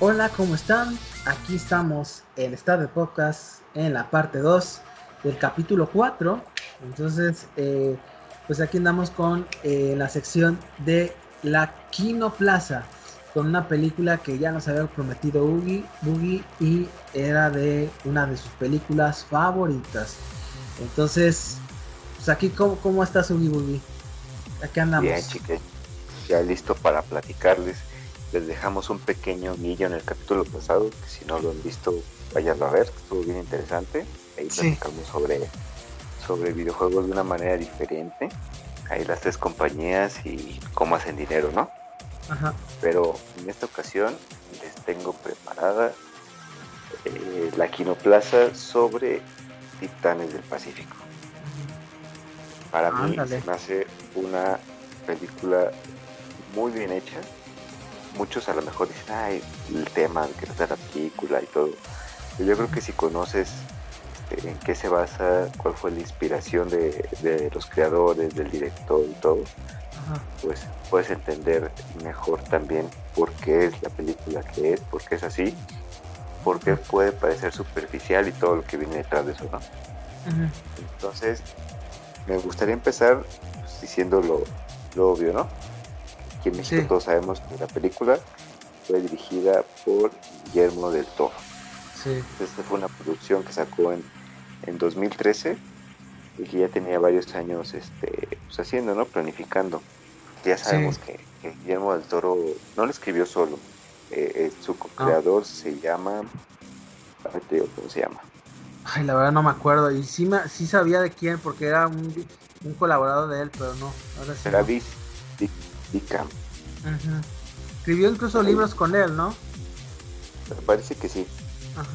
Hola, ¿cómo están? Aquí estamos en Estado de Podcast en la parte 2 del capítulo 4. Entonces, eh, pues aquí andamos con eh, la sección de la Kino Plaza, con una película que ya nos había prometido Boogie, Boogie y era de una de sus películas favoritas. Entonces, pues aquí, ¿cómo, cómo estás, Boogie Boogie? Aquí andamos. Bien, chique, ya listo para platicarles les dejamos un pequeño guillo en el capítulo pasado, que si no lo han visto, vayan a ver, estuvo bien interesante. Ahí platicamos sobre, sobre videojuegos de una manera diferente. Ahí las tres compañías y cómo hacen dinero, ¿no? Ajá. Pero en esta ocasión les tengo preparada eh, la Quinoplaza sobre Titanes del Pacífico. Para mí se me hace una película muy bien hecha, muchos a lo mejor dicen, ay, el tema que da la película y todo. Pero yo creo que si conoces este, en qué se basa, cuál fue la inspiración de, los creadores, del director y todo, pues puedes entender mejor también por qué es la película que es, por qué es así, por qué puede parecer superficial y todo lo que viene detrás de eso, ¿no? Entonces, me gustaría empezar pues, diciendo lo obvio, ¿no? Aquí en México todos sabemos que la película fue dirigida por Guillermo del Toro. Esta fue una producción que sacó en, en 2013 y que ya tenía varios años este, pues haciendo, ¿no? Planificando. Ya sabemos que, Guillermo del Toro no lo escribió solo. Eh, eh, su ah. creador se llama. ¿Cómo se llama? Ay, la verdad no me acuerdo. Y sí, me, sí sabía de quién, porque era un, un colaborador de él, pero no. Ahora sí era Escribió incluso libros con él, ¿no? Parece que sí.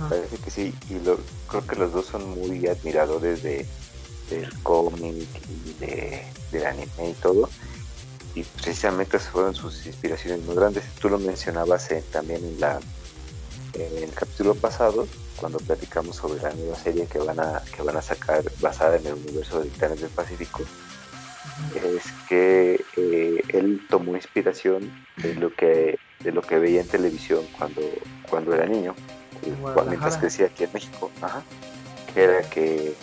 Parece que sí. Y lo, creo que los dos son muy admiradores de, del cómic y de, del anime y todo. Y precisamente fueron sus inspiraciones muy grandes. Tú lo mencionabas también en, la, en el capítulo pasado, cuando platicamos sobre la nueva serie que van a, que van a sacar basada en el universo de Titanes del Pacífico es que eh, él tomó inspiración de lo que de lo que veía en televisión cuando cuando era niño mientras crecía aquí en México que era que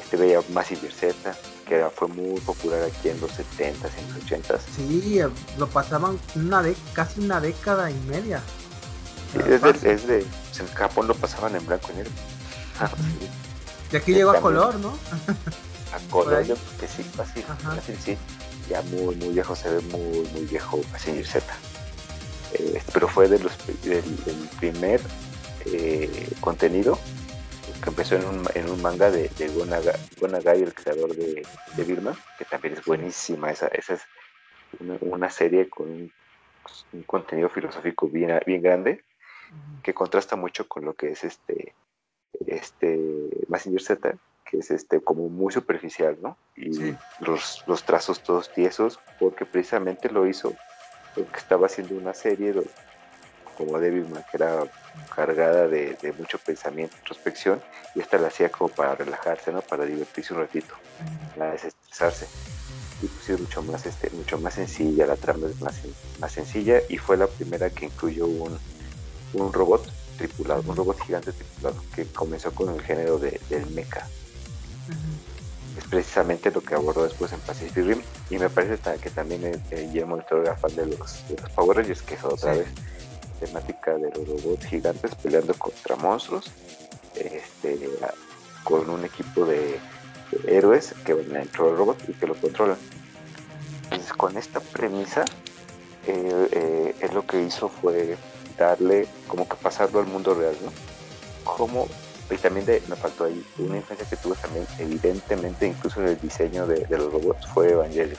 este veía más Z que era, fue muy popular aquí en los 70s en los 80s sí lo pasaban una de casi una década y media. Es, de, es de en Japón lo pasaban en blanco y negro. Y aquí llegó a color no a color, yo que sí, así, así, sí, ya muy, muy viejo, se ve muy, muy viejo Passenger Z. Eh, pero fue de los, del, primer eh, contenido que empezó en un, en un manga de, de Gonagai, el creador de, de, Birma, que también es buenísima. Esa, esa es una, serie con un, contenido filosófico bien, bien grande que contrasta mucho con lo que es este este Messenger Z que es este como muy superficial, ¿no? Y los, los, trazos todos tiesos, porque precisamente lo hizo porque estaba haciendo una serie como Devilman, que era cargada de, mucho pensamiento, introspección, y esta la hacía como para relajarse, ¿no? Para divertirse un ratito, para desestresarse. Y pues es mucho más, este, mucho más sencilla, la trama es más, más sencilla, y fue la primera que incluyó un, un robot tripulado, un robot gigante tripulado, que comenzó con el género de, del mecha. Es precisamente lo que abordó después en Pacific Rim y me parece que también eh, Guillermo del Toro era fan de los, de los Power Rangers que es otra vez temática de los robots gigantes peleando contra monstruos este, con un equipo de, héroes que van dentro del robot y que lo controlan entonces con esta premisa eh, él lo que hizo fue darle como que pasarlo al mundo real ¿no? como y también me faltó ahí una influencia que tuvo también evidentemente incluso en el diseño de, los robots fue Evangelion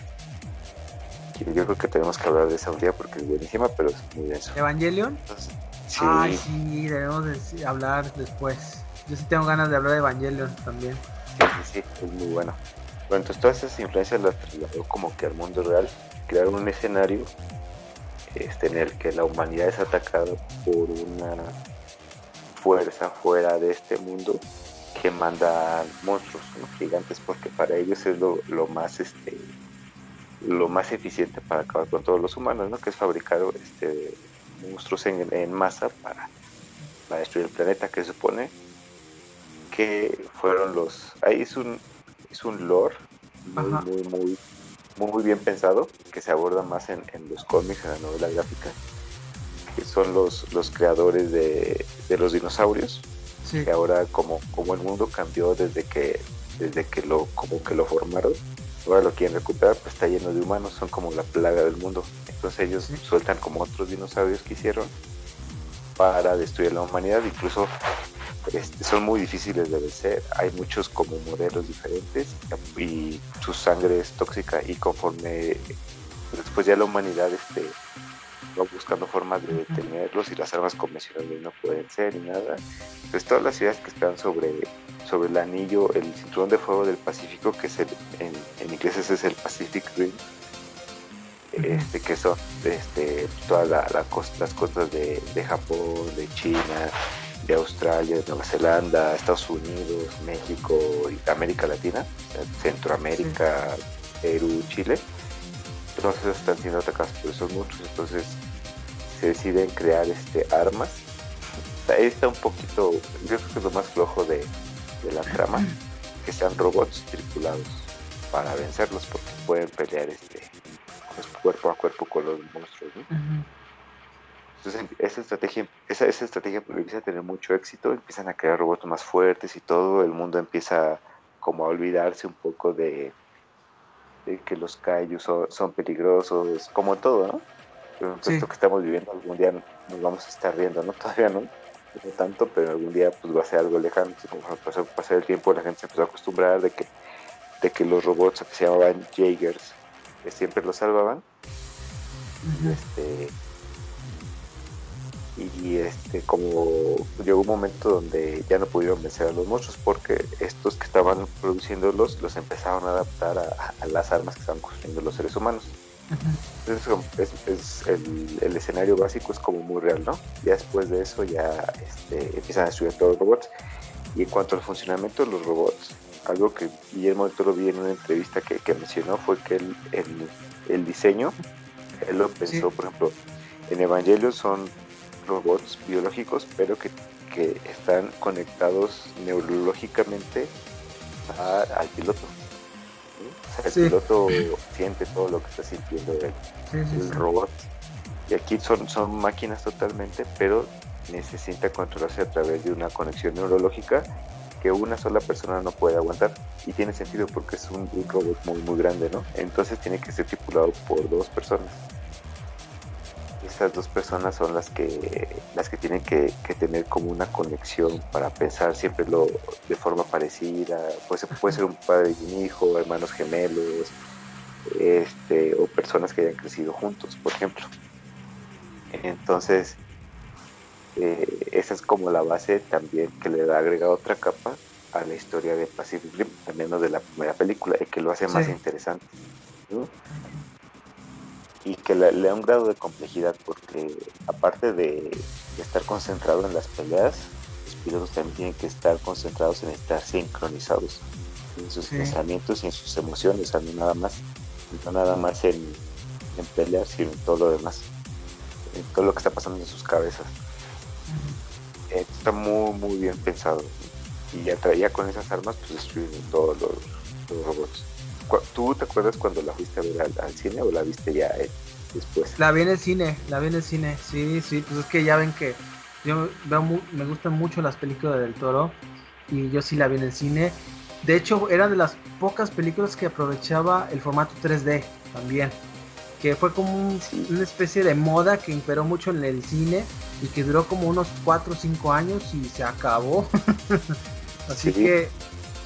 yo creo que tenemos que hablar de esa un día porque es buenísima pero es muy denso Evangelion sí. Ay, sí debemos de hablar después. Yo sí tengo ganas de hablar de Evangelion también. Sí sí sí es muy bueno. Bueno entonces todas esas influencias las trasladó como que al mundo real crearon un escenario este, en el que la humanidad es atacada por una fuerza fuera de este mundo que manda monstruos gigantes porque para ellos es lo, más este lo más eficiente para acabar con todos los humanos, ¿no? Que es fabricar este monstruos en, masa para, para, destruir el planeta, que supone que fueron los ahí es un es un lore muy muy muy muy bien pensado que se aborda más en, en los cómics, en la novela gráfica, que son los, los creadores de, de los dinosaurios que ahora como, como el mundo cambió desde que desde que lo como que lo formaron ahora lo quieren recuperar pues está lleno de humanos son como la plaga del mundo. Entonces ellos sueltan como otros dinosaurios que hicieron para destruir la humanidad. Incluso este, son muy difíciles de vencer. Hay muchos como modelos diferentes y su sangre es tóxica y conforme después ya la humanidad este buscando formas de detenerlos y las armas convencionales no pueden ser ni nada. Pues todas las ideas que están sobre, sobre el anillo, el cinturón de fuego del Pacífico, que es el, en, inglés ese es el Pacific Rim, este, que son este, todas la, las costas de, Japón, de China, de Australia, de Nueva Zelanda, Estados Unidos, México y América Latina, Centroamérica, Perú, Chile. Todos están siendo atacados por esos monstruos, entonces se deciden crear este armas. Ahí está un poquito, yo creo que es lo más flojo de, la trama, que sean robots tripulados para vencerlos, porque pueden pelear este pues, cuerpo a cuerpo con los monstruos. Entonces esa estrategia, esa, esa estrategia empieza a tener mucho éxito, empiezan a crear robots más fuertes y todo, el mundo empieza como a olvidarse un poco de, de que los kaijus son, peligrosos, como todo, ¿no? Pero esto que estamos viviendo algún día nos vamos a estar viendo, ¿no? Todavía no, no tanto, pero algún día pues va a ser algo lejano. Como pasar, pasar el tiempo la gente se empezó a acostumbrar de que, de que los robots que se llamaban Jaegers, que siempre los salvaban, este, y este como llegó un momento donde ya no pudieron vencer a los monstruos porque estos que estaban produciéndolos los empezaron a adaptar a, las armas que estaban construyendo los seres humanos entonces es, el, escenario básico es como muy real no ya después de eso ya este, empiezan a estudiar todos los robots. Y en cuanto al funcionamiento de los robots algo que Guillermo del Toro vi en una entrevista que, mencionó fue que el, el, diseño él lo pensó por ejemplo en Evangelio son robots biológicos, pero que, están conectados neurológicamente al piloto. El piloto siente todo lo que está sintiendo el, robot. Y aquí son, son máquinas totalmente, pero necesita controlarse a través de una conexión neurológica que una sola persona no puede aguantar. Y tiene sentido porque es un, un robot muy, muy grande, ¿no? Entonces tiene que ser tripulado por dos personas esas dos personas son las que las que tienen que, tener como una conexión para pensar siempre lo de forma parecida. Pues puede ser un padre y un hijo hermanos gemelos este o personas que hayan crecido juntos por ejemplo. Entonces eh, esa es como la base también que le da agrega otra capa a la historia de Pacific Rim al menos de la primera película y que lo hace más interesante y que le, da un grado de complejidad porque aparte de, estar concentrado en las peleas, los pilotos también tienen que estar concentrados en estar sincronizados en sus pensamientos y en sus emociones, no nada más, no nada más en, en pelear, sino en todo lo demás, en todo lo que está pasando en sus cabezas. está muy muy bien pensado y ya traía con esas armas pues destruyen todos los robots. ¿Tú te acuerdas cuando la fuiste a ver al, cine o la viste ya eh, después? La vi en el cine, la vi en el cine, sí, sí, pues es que ya ven que yo veo me gustan mucho las películas del toro y yo sí la vi en el cine. De hecho, era de las pocas películas que aprovechaba el formato 3D también. Que fue como una especie de moda que imperó mucho en el cine y que duró como unos 4 o 5 años y se acabó. Así que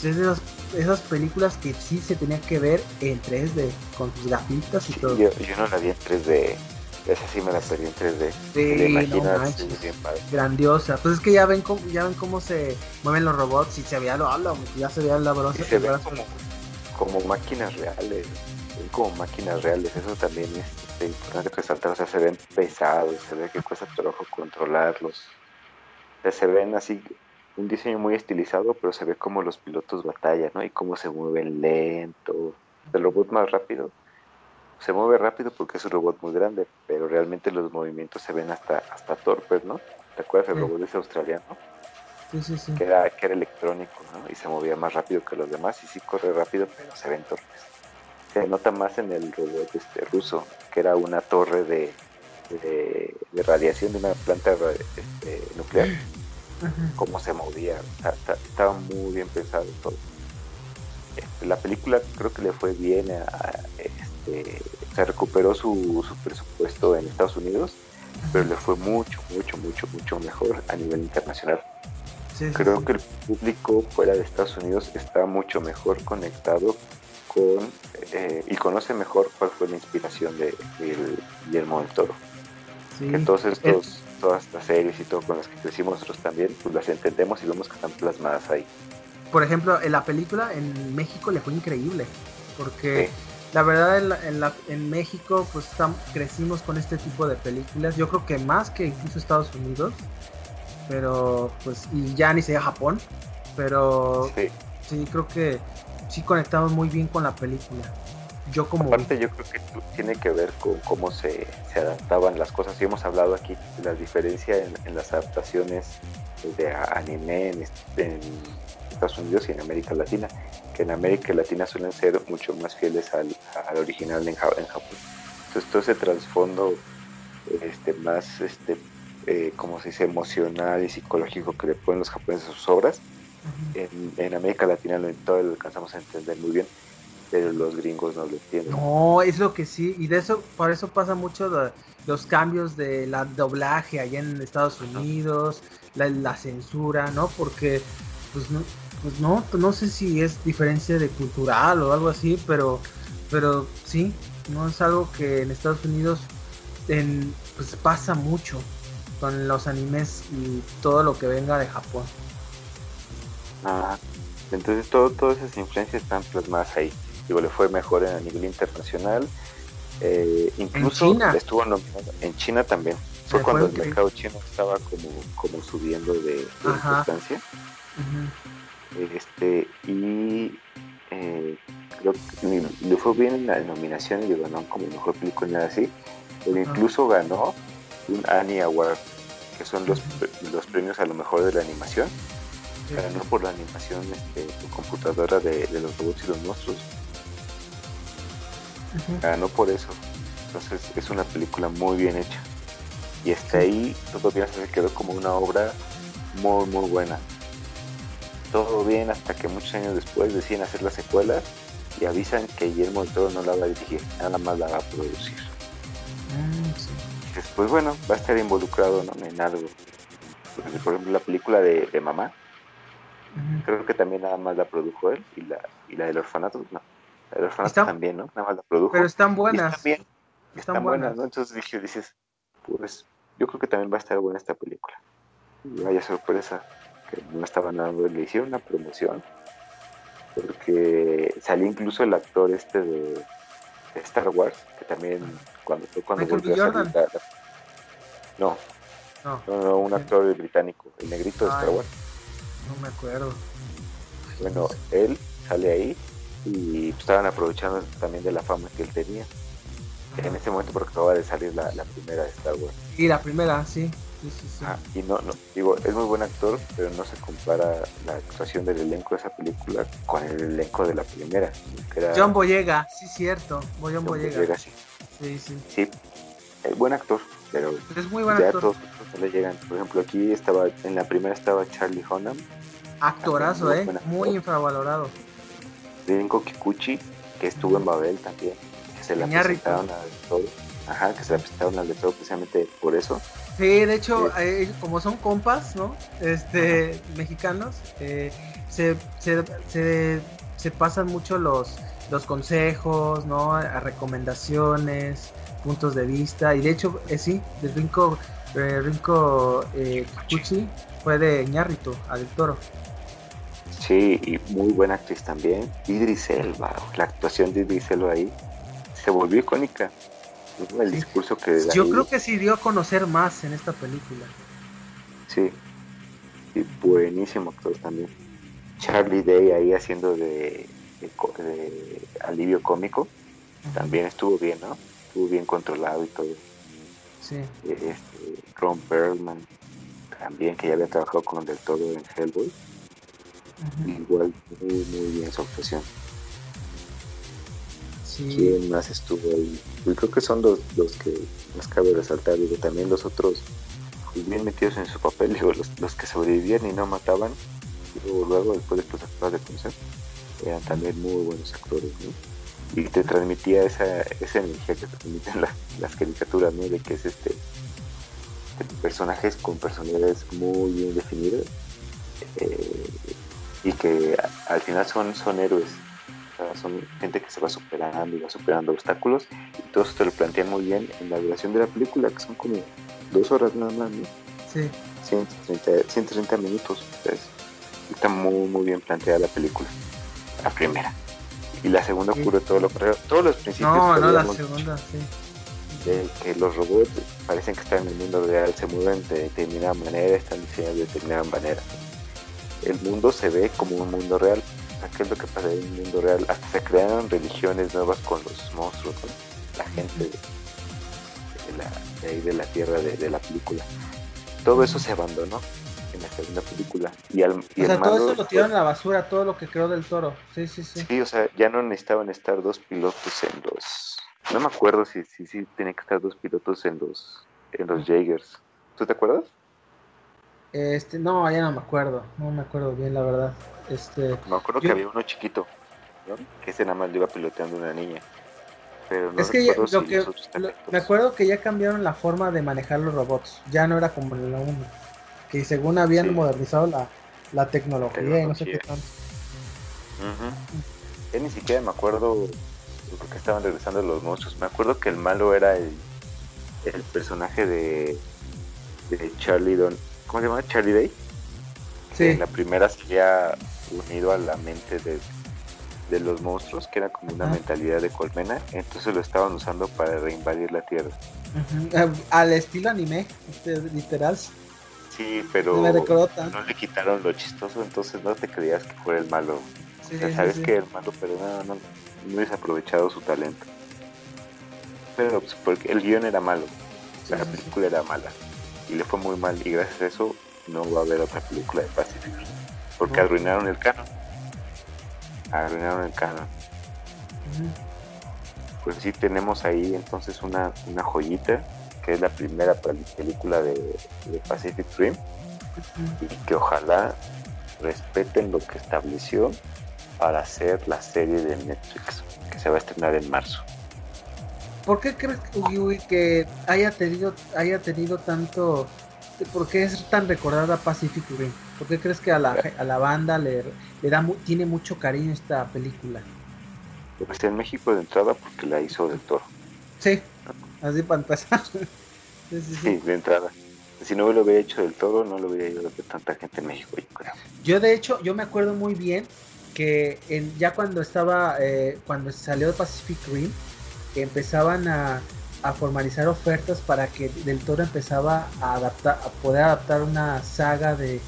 es de las esas películas que sí se tenía que ver en 3D, con sus gafitas y todo. Yo, no la vi en 3D, esa sí me la perdí en 3D. Sí, grandiosa. Pues es que ya ven cómo, ya ven cómo se mueven los robots y se veía lo habla, ya se veía la brosa. se ven como, como máquinas reales. como máquinas reales, eso también es este, importante resaltar, o sea, se ven pesados, se ve que cuesta trabajo controlarlos, o sea, se ven así, un diseño muy estilizado, pero se ve como los pilotos batallan, ¿no? Y cómo se mueven lento, el robot más rápido, se mueve rápido porque es un robot muy grande, pero realmente los movimientos se ven hasta, hasta torpes, ¿no? ¿Te acuerdas? El robot ese australiano. Sí, sí, sí. Que era, que era electrónico, ¿no? Y se movía más rápido que los demás y sí corre rápido, pero se ven torpes se nota más en el robot este ruso, que era una torre de, de, radiación de una planta este, nuclear, cómo se movía, estaba muy bien pensado todo. Este, la película creo que le fue bien, este, se recuperó su, su, presupuesto en Estados Unidos, pero le fue mucho, mucho, mucho, mucho mejor a nivel internacional. creo que el público fuera de Estados Unidos está mucho mejor conectado eh, y conoce mejor cuál fue la inspiración de, Guillermo del Toro. Entonces todas estas series y todo con las que crecimos nosotros también, pues las entendemos y vemos que están plasmadas ahí. Por ejemplo, en la película en México le fue increíble, porque la verdad en, la, en, México pues crecimos con este tipo de películas, yo creo que más que incluso Estados Unidos, pero pues y ya ni sea Japón, pero sí creo que sí conectamos muy bien con la película. Yo como... Aparte yo creo que tiene que ver con cómo se, se adaptaban las cosas. Y hemos hablado aquí de la diferencia en, las adaptaciones de anime en, Estados Unidos y en América Latina, que en América Latina suelen ser mucho más fieles al, original en, Japón. Entonces todo ese trasfondo este, más, este, eh, como se dice, emocional y psicológico que le ponen los japoneses a sus obras, en, América Latina lo, todo lo alcanzamos a entender muy bien, pero los gringos no lo entienden. No, es lo que sí, y de eso, por eso pasa mucho los cambios de la doblaje allá en Estados Unidos, la, censura, ¿no? Porque, pues no, pues no, no sé si es diferencia de cultural o algo así, pero, pero sí, no es algo que en Estados Unidos en, pues pasa mucho con los animes y todo lo que venga de Japón. Ah, entonces todo, todas esas influencias están plasmadas ahí. Digo, le fue mejor a nivel internacional. Eh, incluso estuvo en China también. Fue cuando el mercado chino estaba como, como subiendo de, importancia. Este, y eh, creo que le fue bien en la nominación y ganó como mejor película así. Pero incluso ganó un Annie Award, que son los, los premios a lo mejor de la animación no por la animación este, computadora de, los robots y los monstruos. Ganó por eso. Entonces es una película muy bien hecha. Y hasta ahí todavía se quedó como una obra muy muy buena. Todo bien hasta que muchos años después deciden hacer la secuela y avisan que Guillermo del Toro no la va a dirigir, nada más la va a producir. Mm, después, bueno, va a estar involucrado en algo. Por ejemplo, la película de Mamá, Creo que también nada más la produjo él y la, y la del orfanato, no. La del orfanato también, ¿no? Nada más la produjo. Pero están buenas. Están, están, buenas, ¿no? Entonces dije, dices, pues yo creo que también va a estar buena esta película. Y vaya sorpresa, que no estaban dando, le hicieron una promoción, porque salió incluso el actor este de, Star Wars, que también cuando fue cuando volvió a salir no, no, no, un actor británico, el negrito de Star Wars. No me acuerdo. Bueno, él sale ahí y estaban aprovechando también de la fama que él tenía. En ese momento porque acaba de salir la, primera de Star Wars. Y la primera, sí. y no, no, digo, es muy buen actor, pero no se compara la actuación del elenco de esa película con el elenco de la primera. John Boyega, sí, cierto. John, Boyega. sí. Sí, sí. Sí, buen actor, pero, es muy buen actor. Todos, le llegan. Por ejemplo, aquí estaba, en la primera estaba Charlie Hunnam. Actorazo, eh, muy infravalorado. Rinko Kikuchi, que estuvo en Babel también, que se la presentaron al todo. Ajá, que se la presentaron al de todo precisamente por eso. Sí, de hecho, eh, como son compas, ¿no? Este, mexicanos, eh, se, se, se, se, pasan mucho los, los consejos, ¿no? A recomendaciones, puntos de vista. Y de hecho, eh, sí, de Rinko, eh, Rinko eh, fue de Ñarrito, a del Toro. Sí, y muy buena actriz también. Idris Elba, la actuación de Idris Elba ahí. se volvió icónica. El discurso que... Yo creo que sí dio a conocer más en esta película. Sí, y buenísimo actor también. Charlie Day ahí haciendo de, alivio cómico, también estuvo bien, ¿no? Estuvo bien controlado y todo. Sí. Este, Ron Perlman, también que ya había trabajado con Del Todo en Hellboy. Igual, muy, muy bien su actuación. Sí. ¿Quién más estuvo ahí? Yo creo que son los, los que más cabe resaltar. Digo, también los otros bien metidos en su papel, digo, los, los que sobrevivían y no mataban, luego, luego después de estos de conocer, eran también muy buenos actores, ¿no? Y te transmitía esa, esa energía que te transmiten las caricaturas, ¿no? De que es este, personajes con personalidades muy bien definidas eh, y que al final son, son héroes. son gente que se va superando y va superando obstáculos y todo eso te lo plantean muy bien en la duración de la película, que son como dos horas nada más, ¿no? Sí. 130, 130 minutos. está muy, muy bien planteada la película. La primera. Y la segunda ocurre todo lo. Todos los principios. No, no, la segunda, sí. De que los robots parecen que están en el mundo real, se mueven de determinada manera, están diseñados de determinada manera. El mundo se ve como un mundo real. ¿Qué es lo que pasa en un mundo real? Hasta se crearon religiones nuevas con los monstruos, con la gente de ahí de la tierra de, la película. Todo eso se abandonó en la segunda película. Y al, y o sea, todo eso lo tiraron a la basura, todo lo que creó del toro. Sí, sí, sí. Sí, o sea, ya no necesitaban estar dos pilotos en los. No me acuerdo si sí si, si, que estar dos pilotos en los en los Jaegers. ¿Tú te acuerdas? Este, no, ya no me acuerdo. No me acuerdo bien, la verdad. Este, me acuerdo que había uno chiquito, ¿no? Que ese nada más lo iba piloteando una niña es que, lo que me acuerdo que ya cambiaron la forma de manejar los robots. Ya no era como en la 1. Que según habían modernizado la, la tecnología, y no sé qué tanto. Ya ni siquiera me acuerdo porque estaban regresando los monstruos. Me acuerdo que el malo era el, el personaje de, de Charlie Don. ¿Cómo se llama? Charlie Day. Sí. en la primera se había unido a la mente de de los monstruos, que era como una mentalidad de colmena, entonces lo estaban usando para reinvadir la Tierra. Al estilo anime, este, literal. Sí, pero no le quitaron lo chistoso, entonces no te creías que fuera el malo. sabes que el malo, pero no, no, no aprovechado su talento. Pero pues, porque el guion era malo, la película era mala y le fue muy mal y gracias a eso no va a haber otra película de Pacific porque arruinaron el canon arruinaron el canon. Pues sí, tenemos ahí entonces una, una joyita, que es la primera película de, Pacific Rim, y que ojalá respeten lo que estableció para hacer la serie de Netflix, que se va a estrenar en marzo. ¿Por qué crees que haya tenido, haya tenido tanto ¿Por qué es tan recordada Pacific Rim? ¿Por qué crees que a la, a la banda le, le da tiene mucho cariño esta película? Pues en México de entrada porque la hizo del toro. Sí, así para empezar. sí, de entrada. Si no lo hubiera hecho del toro, no lo hubiera ido de tanta gente en México, yo creo. Yo de hecho, yo me acuerdo muy bien que en, ya cuando estaba, eh, cuando salió Pacific Rim, empezaban a, a formalizar ofertas para que Del Toro empezaba a adaptar, a poder adaptar una saga de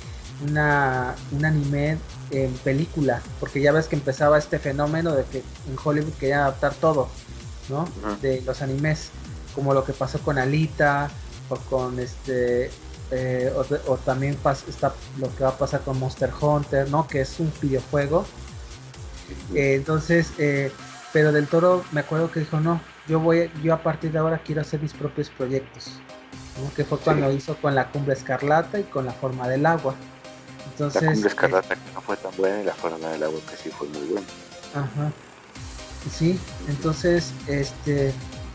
una, un anime en película, porque ya ves que empezaba este fenómeno de que en Hollywood querían adaptar todo, ¿no? De los animes, como lo que pasó con Alita o con este eh, o, también está lo que va a pasar con Monster Hunter, ¿no? Que es un videojuego. Eh, entonces, eh, pero del Toro me acuerdo que dijo no, yo voy, yo a partir de ahora quiero hacer mis propios proyectos. Que fue cuando hizo con la cumbre escarlata y con la forma del agua. Entonces, la cumbre escarlata que no fue tan buena y la forma del agua que sí fue muy buena. Ajá. Sí, entonces, este,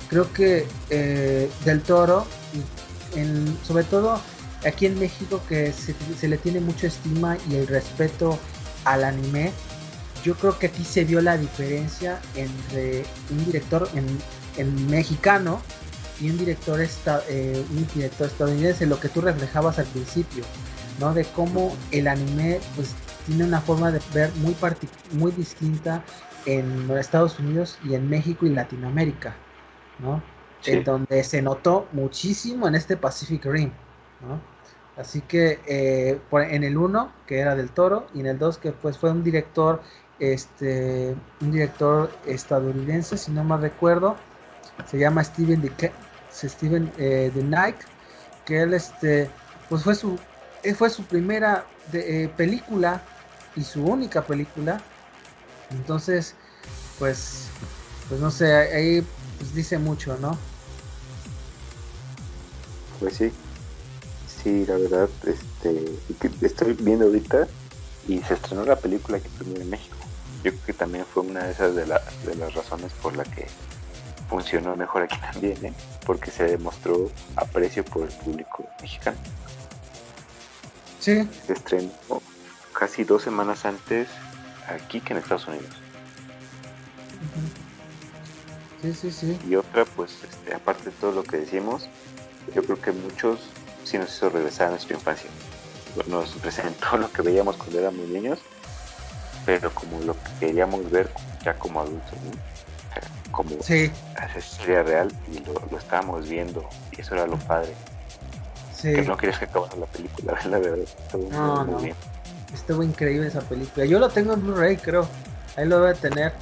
creo que eh, del Toro, en, sobre todo aquí en México, que se, se le tiene mucha estima y el respeto al anime, yo creo que aquí se vio la diferencia entre un director en, en mexicano y un director, esta, eh, un director estadounidense, lo que tú reflejabas al principio, ¿no? De cómo el anime pues tiene una forma de ver muy, muy distinta en Estados Unidos y en México y Latinoamérica, ¿no? En donde se notó muchísimo en este Pacific Rim, ¿no? Así que eh, en el 1, que era del Toro, y en el 2, que pues fue un director, este, un director estadounidense, si no mal recuerdo, se llama Steven de, Steven eh, de Nike, que él, este, pues fue su, eh, fue su primera de, película y su única película. Entonces, pues, pues no sé, ahí pues dice mucho, ¿no? Pues sí, sí, la verdad, este, estoy viendo ahorita y se estrenó la película que primero en México. Yo creo que también fue una de esas de, de las razones por la que funcionó mejor aquí también, ¿eh? porque se demostró aprecio por el público mexicano. Sí. Se estrenó casi dos semanas antes aquí que en Estados Unidos. Sí, sí, sí. Y otra, pues, este, aparte de todo lo que decimos, yo creo que muchos sí nos hizo regresar a nuestra infancia. Nos presentó lo que veíamos cuando éramos niños, pero como lo que queríamos ver ya como adultos, como sí. sería real y lo, estábamos viendo y eso era lo padre. Sí. Que no quieres que acabara la película, la verdad. Estuvo no, muy, bien. Estuvo increíble esa película. Yo lo tengo en Blu-ray, creo. Ahí lo debe tener.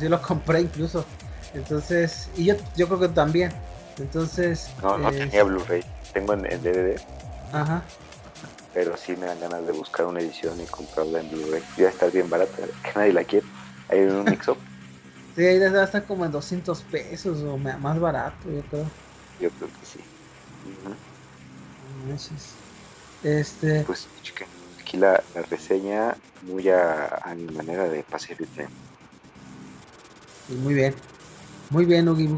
Yo lo compré incluso. Entonces, y yo, yo creo que también. Entonces. No, no tenía Blu-ray. Tengo en, DVD. Ajá. Pero sí me dan ganas de buscar una edición y comprarla en Blu-ray. Ya está bien barata, que nadie la quiere. Hay un mix-up. sí, ahí debe estar como en 200 pesos o más barato, yo creo. Yo creo que sí. Este. Pues, aquí la, la reseña muy a, a, mi manera de Pacific Muy bien. Muy bien, Ugi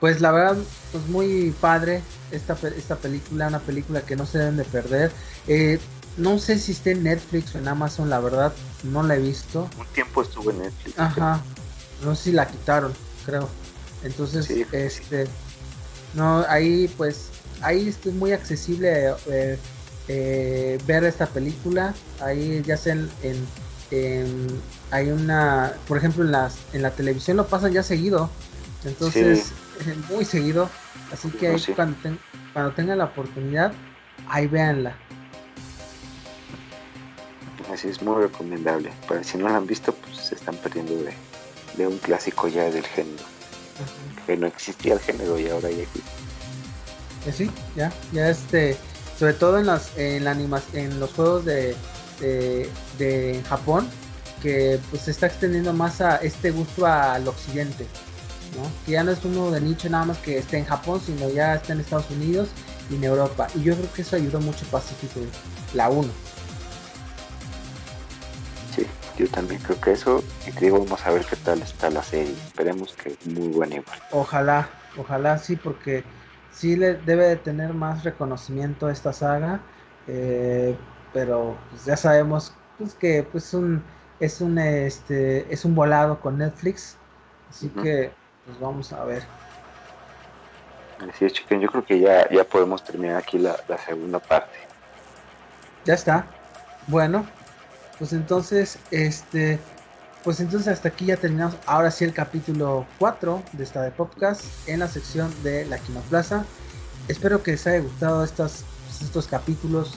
Pues la verdad, pues muy padre esta, esta película, una película que no se deben de perder. Eh, no sé si está en Netflix o en Amazon, la verdad, no la he visto. Un tiempo estuvo en Netflix. Ajá. No sé si la quitaron, creo. Entonces, este, no, ahí pues, ahí es muy accesible eh, eh, ver esta película. Ahí ya sea en, hay una, por ejemplo, en las, en la televisión lo pasan ya seguido. Entonces, muy seguido. Así que ahí, cuando, cuando tengan la oportunidad, ahí véanla. Así es muy recomendable. Para si no la han visto, pues se están perdiendo de, un clásico ya del género. Que no existía el género y ahora ya existe. Eh, sí, ya, ya este, sobre todo en las, en la en los juegos de, de, de Japón, que pues se está extendiendo más a este gusto al occidente. Que ya no es uno de nicho nada más que esté en Japón, sino ya está en Estados Unidos y en Europa. Y yo creo que eso ayudó mucho Pacífico, la 1. Sí, yo también creo que eso. Y te digo, vamos a ver qué tal está la serie. Esperemos que muy buena igual. Ojalá, ojalá sí, porque sí le debe de tener más reconocimiento esta saga. Eh, pero pues ya sabemos pues, que pues un es un este es un volado con Netflix así que pues vamos a ver. Así es, chiquen. Yo creo que ya, ya podemos terminar aquí la, segunda parte. Ya está. Bueno, pues entonces, este, pues entonces hasta aquí ya terminamos. Ahora sí el capítulo 4 de esta de podcast en la sección de la Quinoplaza. Espero que les haya gustado estas, estos capítulos.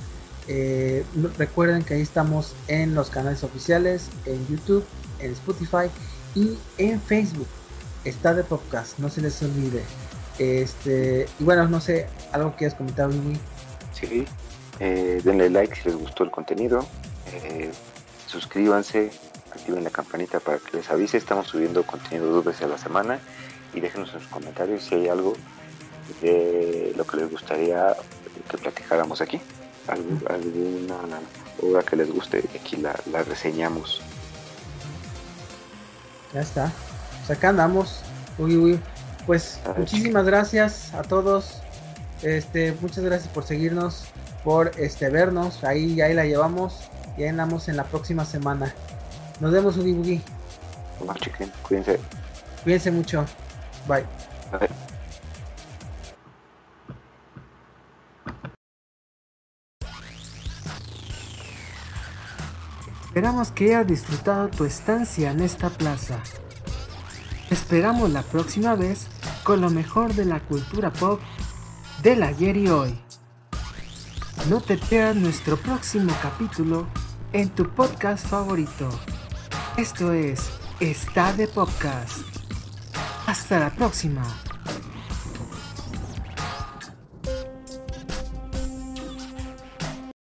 Eh, recuerden que ahí estamos en los canales oficiales, en YouTube, en Spotify y en Facebook está de podcast, no se les olvide. Este, y bueno, no sé, algo que quieras comentar, Luis. Sí, eh, denle like si les gustó el contenido, eh, suscríbanse, activen la campanita para que les avise. Estamos subiendo contenido dos veces a la semana y déjenos en sus comentarios si hay algo de lo que les gustaría que platicáramos aquí. alguna obra que les guste, aquí la, la reseñamos. Ya está. Acá andamos. Uy, uy. Pues muchísimas gracias a todos. Este, muchas gracias por seguirnos, por este vernos. Ahí, ahí la llevamos. Y ahí andamos en la próxima semana. Nos vemos, Ugi Bugi. Cuídense. Cuídense mucho. Bye. Bye. Esperamos que hayas disfrutado tu estancia en esta plaza. Esperamos la próxima vez con lo mejor de la cultura pop del ayer y hoy. No te pierdas nuestro próximo capítulo en tu podcast favorito. Esto es Está de Podcast. Hasta la próxima.